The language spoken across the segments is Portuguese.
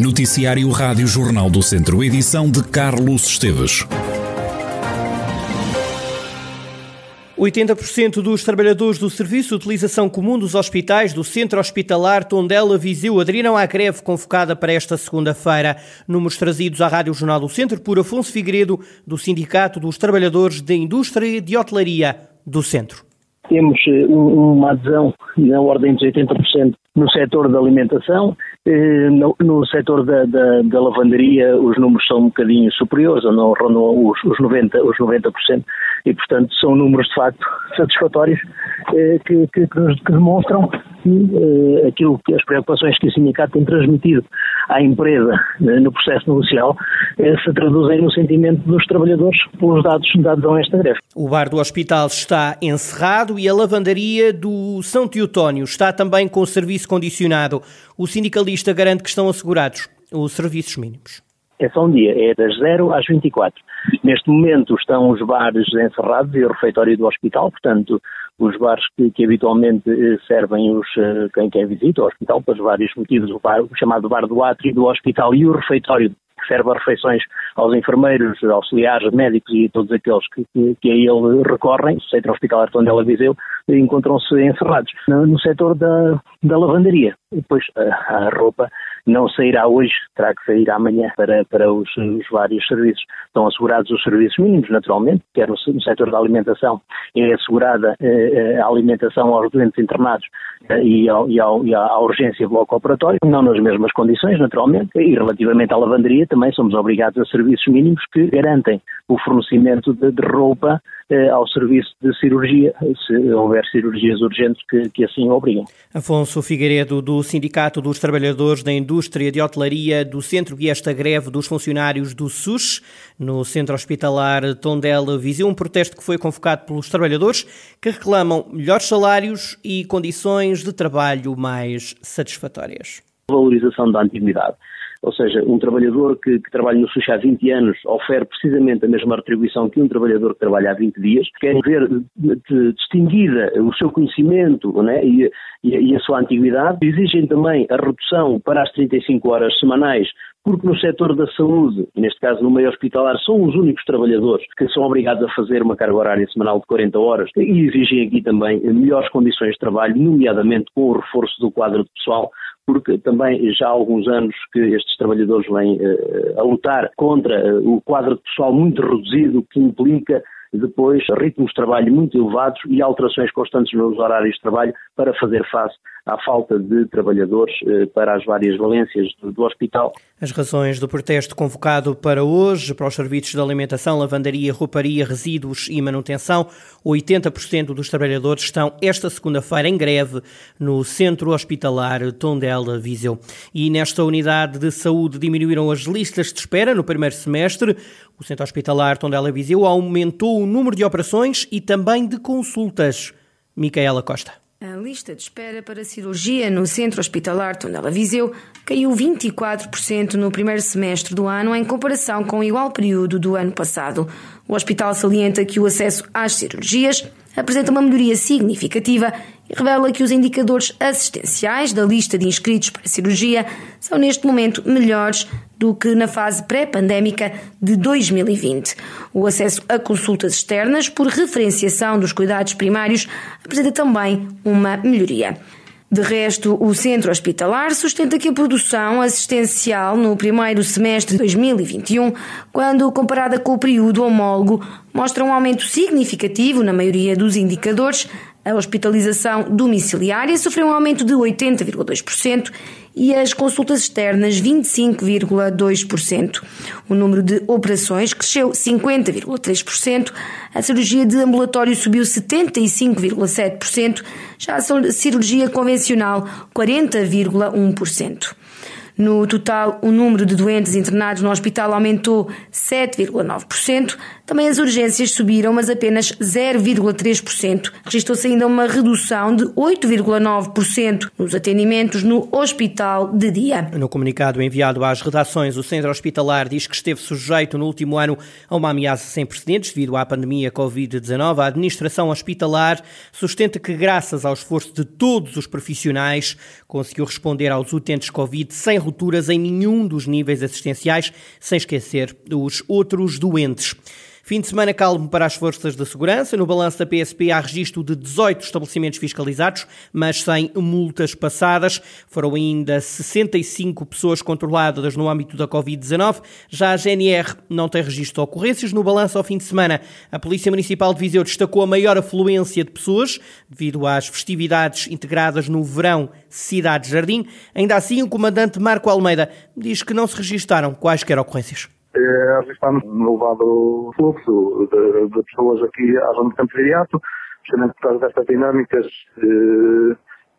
Noticiário Rádio Jornal do Centro, edição de Carlos Esteves. 80% dos trabalhadores do Serviço de Utilização Comum dos Hospitais do Centro Hospitalar Tondela Viseu aderiram à greve convocada para esta segunda-feira. Números trazidos à Rádio Jornal do Centro por Afonso Figueiredo, do Sindicato dos Trabalhadores da Indústria de Hotelaria do Centro. Temos eh, uma adesão na ordem dos 80% no setor da alimentação, no, no setor da, da, da, lavanderia os números são um bocadinho superiores, não rondam os, os, 90%, os 90% e, portanto, são números de facto satisfatórios eh, que, que, que, demonstram que aquilo que as preocupações que o sindicato tem transmitido à empresa no processo negocial se traduzem no sentimento dos trabalhadores pelos dados dados a esta greve. O bar do hospital está encerrado e a lavandaria do São Teotónio está também com o serviço condicionado. O sindicalista garante que estão assegurados os serviços mínimos. É só um dia, é das 0 às 24. Neste momento estão os bares encerrados e o refeitório do hospital, portanto, os bares que, que habitualmente eh, servem os, eh, quem quer visita ao hospital, por vários motivos, o, bar, o chamado bar do átrio do hospital e o refeitório que serve as refeições aos enfermeiros, auxiliares, médicos e todos aqueles que, que, que a ele recorrem, o Centro Hospitalar Tondela Viseu, encontram-se encerrados. No, no setor da, da lavanderia, depois a, a roupa não sairá hoje, terá que sair amanhã para, para os, os, vários serviços. Estão assegurados os serviços mínimos, naturalmente, quer no, setor da alimentação é assegurada eh, eh, a alimentação aos doentes internados eh, e, ao, e, ao, e, à urgência bloco operatório, não nas mesmas condições, naturalmente, e relativamente à lavanderia também somos obrigados a serviços mínimos que garantem o fornecimento de, de roupa ao serviço de cirurgia, se houver cirurgias urgentes que, que assim obrigam. Afonso Figueiredo, do Sindicato dos Trabalhadores da Indústria de Hotelaria do Centro e esta greve dos funcionários do SUS, no Centro Hospitalar Tondela, visou um protesto que foi convocado pelos trabalhadores que reclamam melhores salários e condições de trabalho mais satisfatórias. Valorização da antiguidade ou seja, um trabalhador que, que trabalha no SUS há 20 anos ofere precisamente a mesma retribuição que um trabalhador que trabalha há 20 dias, querem ver distinguida o seu conhecimento né, e, e, a sua antiguidade, exigem também a redução para as 35 horas semanais porque no setor da saúde, neste caso no meio hospitalar, são os únicos trabalhadores que são obrigados a fazer uma carga horária semanal de 40 horas. E exigem aqui também melhores condições de trabalho, nomeadamente com o reforço do quadro de pessoal, porque também já há alguns anos que estes trabalhadores vêm uh, a lutar contra uh, o quadro de pessoal muito reduzido que implica depois ritmos de trabalho muito elevados e alterações constantes nos horários de trabalho para fazer face à falta de trabalhadores eh, para as várias valências do, do, hospital. As razões do protesto convocado para hoje, para os serviços de alimentação, lavandaria, rouparia, resíduos e manutenção, 80% dos trabalhadores estão esta segunda-feira em greve no Centro Hospitalar Tondela Viseu. E nesta unidade de saúde diminuíram as listas de espera no primeiro semestre. O Centro Hospitalar Tondela Viseu aumentou o número de operações e também de consultas. Micaela Costa. A lista de espera para cirurgia no Centro Hospitalar Tondela Viseu caiu 24% no primeiro semestre do ano em comparação com o igual período do ano passado. O hospital salienta que o acesso às cirurgias apresenta uma melhoria significativa e revela que os indicadores assistenciais da lista de inscritos para cirurgia são neste momento melhores do que na fase pré-pandémica de 2020. O acesso a consultas externas por referenciação dos cuidados primários apresenta também uma melhoria. De resto, o centro hospitalar sustenta que a produção assistencial no primeiro semestre de 2021, quando comparada com o período homólogo, mostra um aumento significativo na maioria dos indicadores, a hospitalização domiciliária sofreu um aumento de 80,2% e as consultas externas 25,2%. O número de operações cresceu 50,3%, a cirurgia de ambulatório subiu 75,7%, já a cirurgia convencional 40,1%. No total, o número de doentes internados no hospital aumentou 7,9%, Também as urgências subiram, mas apenas 0,3%. Registrou-se ainda uma redução de 8,9% nos atendimentos no hospital de dia. No comunicado enviado às redações, o Centro Hospitalar diz que esteve sujeito no último ano a uma ameaça sem precedentes devido à pandemia Covid-19. A administração hospitalar sustenta que, graças ao esforço de todos os profissionais, conseguiu responder aos utentes Covid sem rupturas em nenhum dos níveis assistenciais, sem esquecer os outros doentes. Fim de semana calmo para as forças de segurança. No balanço da PSP há registro de 18 estabelecimentos fiscalizados, mas sem multas passadas. Foram ainda 65 pessoas controladas no âmbito da Covid-19. Já a GNR não tem registro de ocorrências. No balanço ao fim de semana, a Polícia Municipal de Viseu destacou a maior afluência de pessoas devido às festividades integradas no verão Cidade Jardim. Ainda assim, o comandante Marco Almeida diz que não se registaram quaisquer ocorrências é, estamos no elevado fluxo de, de, pessoas aqui à zona de Campo Viriato, justamente por causa destas dinâmicas eh,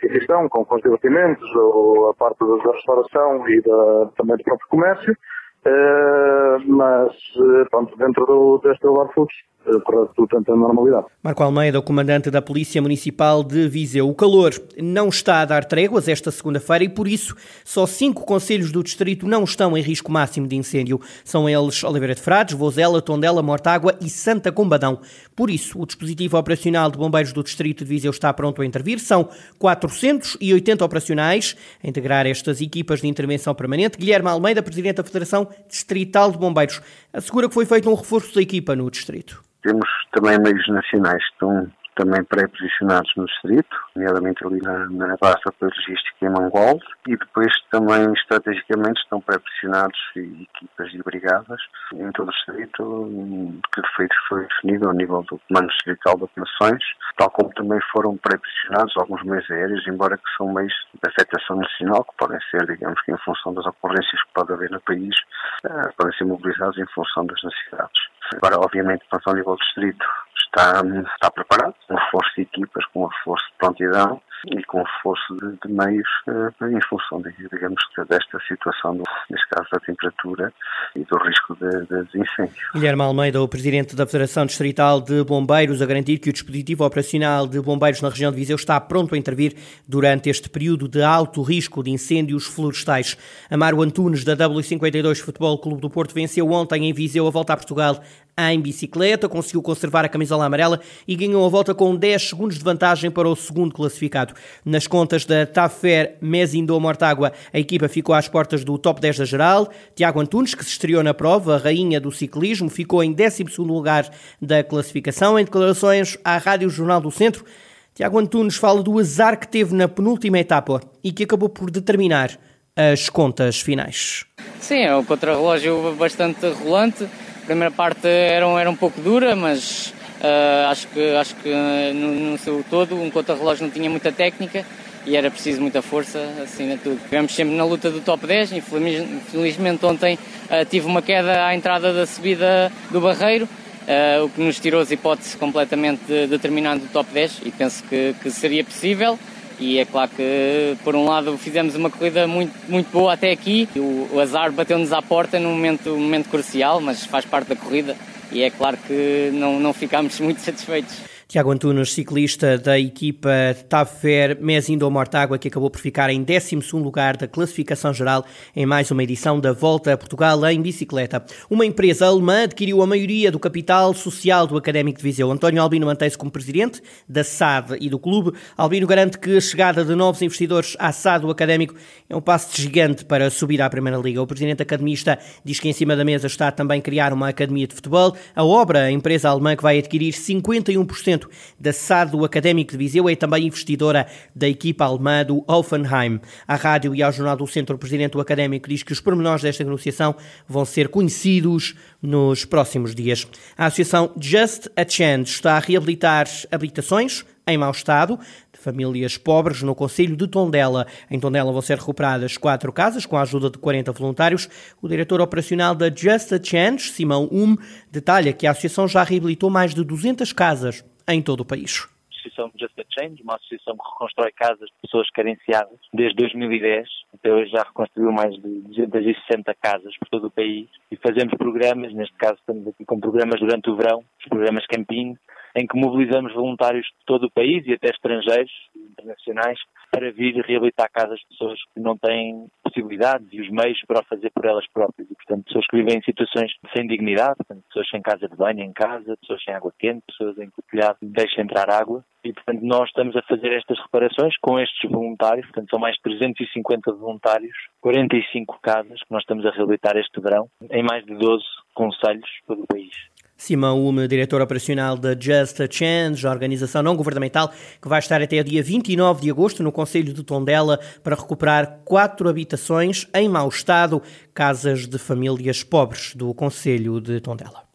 que estão, com, com os divertimentos, ou a parte da restauração e da, também do próprio comércio, eh, mas eh, pronto, dentro do, deste elevado fluxo para tudo tanta normalidade. Marco Almeida, o comandante da Polícia Municipal de Viseu. O calor não está a dar tréguas esta segunda-feira e, por isso, só cinco conselhos do distrito não estão em risco máximo de incêndio. São eles Oliveira de Frades, Vozela, Tondela, Mortágua e Santa Combadão. Por isso, o dispositivo operacional de bombeiros do distrito de Viseu está pronto a intervir. São 480 operacionais a integrar estas equipas de intervenção permanente. Guilherme Almeida, presidente da Federação Distrital de Bombeiros, assegura que foi feito um reforço da equipa no distrito. Temos também meios nacionais que estão também pré-posicionados no distrito, nomeadamente ali na, na de logística em Mangol, e depois também estrategicamente estão pré-posicionados equipas e brigadas em todo o distrito, que foi, foi definido ao nível do Comando Distrital de Operações, tal como também foram pré-posicionados alguns meios aéreos, embora que são meios de afetação nacional, que podem ser, digamos que em função das ocorrências que pode haver no país, eh, podem ser mobilizados em função das necessidades. Agora, obviamente, para ao nível distrito, está, está preparado, com reforço de equipas, com reforço de prontidão e com reforço de, de meios uh, em função, de, digamos, desta situação, do, neste caso da temperatura e do risco de, de incêndio. Guilherme Almeida, o Presidente da Federação Distrital de Bombeiros, a garantir que o dispositivo operacional de bombeiros na região de Viseu está pronto a intervir durante este período de alto risco de incêndios florestais. Amaro Antunes, da W52 Futebol Clube do Porto, venceu ontem em Viseu a volta a Portugal em bicicleta, conseguiu conservar a camisola amarela e ganhou a volta com 10 segundos de vantagem para o segundo classificado. Nas contas da Tafer Mesindo Mortágua, a equipa ficou às portas do top 10 da geral. Tiago Antunes, que se estreou na prova, a rainha do ciclismo, ficou em 12 lugar da classificação. Em declarações à Rádio Jornal do Centro, Tiago Antunes fala do azar que teve na penúltima etapa e que acabou por determinar as contas finais. Sim, é um contrarrelógio bastante rolante primeira parte era, era um pouco dura, mas uh, acho que, acho que no, no seu todo um contra-relógio não tinha muita técnica e era preciso muita força, assim tudo. Estivemos sempre na luta do top 10, infelizmente ontem uh, tive uma queda à entrada da subida do Barreiro, uh, o que nos tirou as hipóteses completamente de, de terminar do top 10 e penso que, que seria possível e é claro que por um lado fizemos uma corrida muito, muito boa até aqui, o, o azar bateu-nos à porta num momento, um momento crucial, mas faz parte da corrida e é claro que não, não ficámos muito satisfeitos. Tiago Antunes, ciclista da equipa Tafer Mesindo Mortágua, que acabou por ficar em 12 lugar da classificação geral em mais uma edição da Volta a Portugal em bicicleta. Uma empresa alemã adquiriu a maioria do capital social do Académico de Viseu. António Albino mantém-se como presidente da SAD e do clube. Albino garante que a chegada de novos investidores à SAD do Académico é um passo gigante para subir à Primeira Liga. O presidente academista diz que em cima da mesa está também criar uma academia de futebol. A obra, a empresa alemã que vai adquirir 51% da SAD do Académico de Viseu, é também investidora da equipa alemã do Offenheim. À rádio e ao Jornal do Centro, o presidente do Académico diz que os pormenores desta negociação vão ser conhecidos nos próximos dias. A Associação Just a Chance está a reabilitar habitações em mau estado de famílias pobres no Conselho de Tondela. Em Tondela vão ser recuperadas quatro casas com a ajuda de 40 voluntários. O diretor operacional da Just a Chance, Simão Um, detalha que a associação já reabilitou mais de 200 casas em todo o país associação Just a Change, uma associação que reconstrói casas de pessoas carenciadas desde 2010. até hoje já reconstruiu mais de 260 casas por todo o país e fazemos programas, neste caso estamos aqui com programas durante o verão, os programas Camping, em que mobilizamos voluntários de todo o país e até estrangeiros, internacionais, para vir reabilitar casas de pessoas que não têm possibilidades e os meios para o fazer por elas próprias. E, portanto, pessoas que vivem em situações sem dignidade, portanto, pessoas sem casa de banho em casa, pessoas sem água quente, pessoas em que o telhado deixa entrar água. E, portanto, nós estamos a fazer estas reparações com estes voluntários, portanto, são mais de 350 voluntários, 45 casas que nós estamos a reabilitar este verão, em mais de 12 conselhos todo o país. Simão Ume, diretor operacional da Just a Change, organização não governamental, que vai estar até dia 29 de agosto no Conselho de Tondela para recuperar quatro habitações em mau estado, casas de famílias pobres do Conselho de Tondela.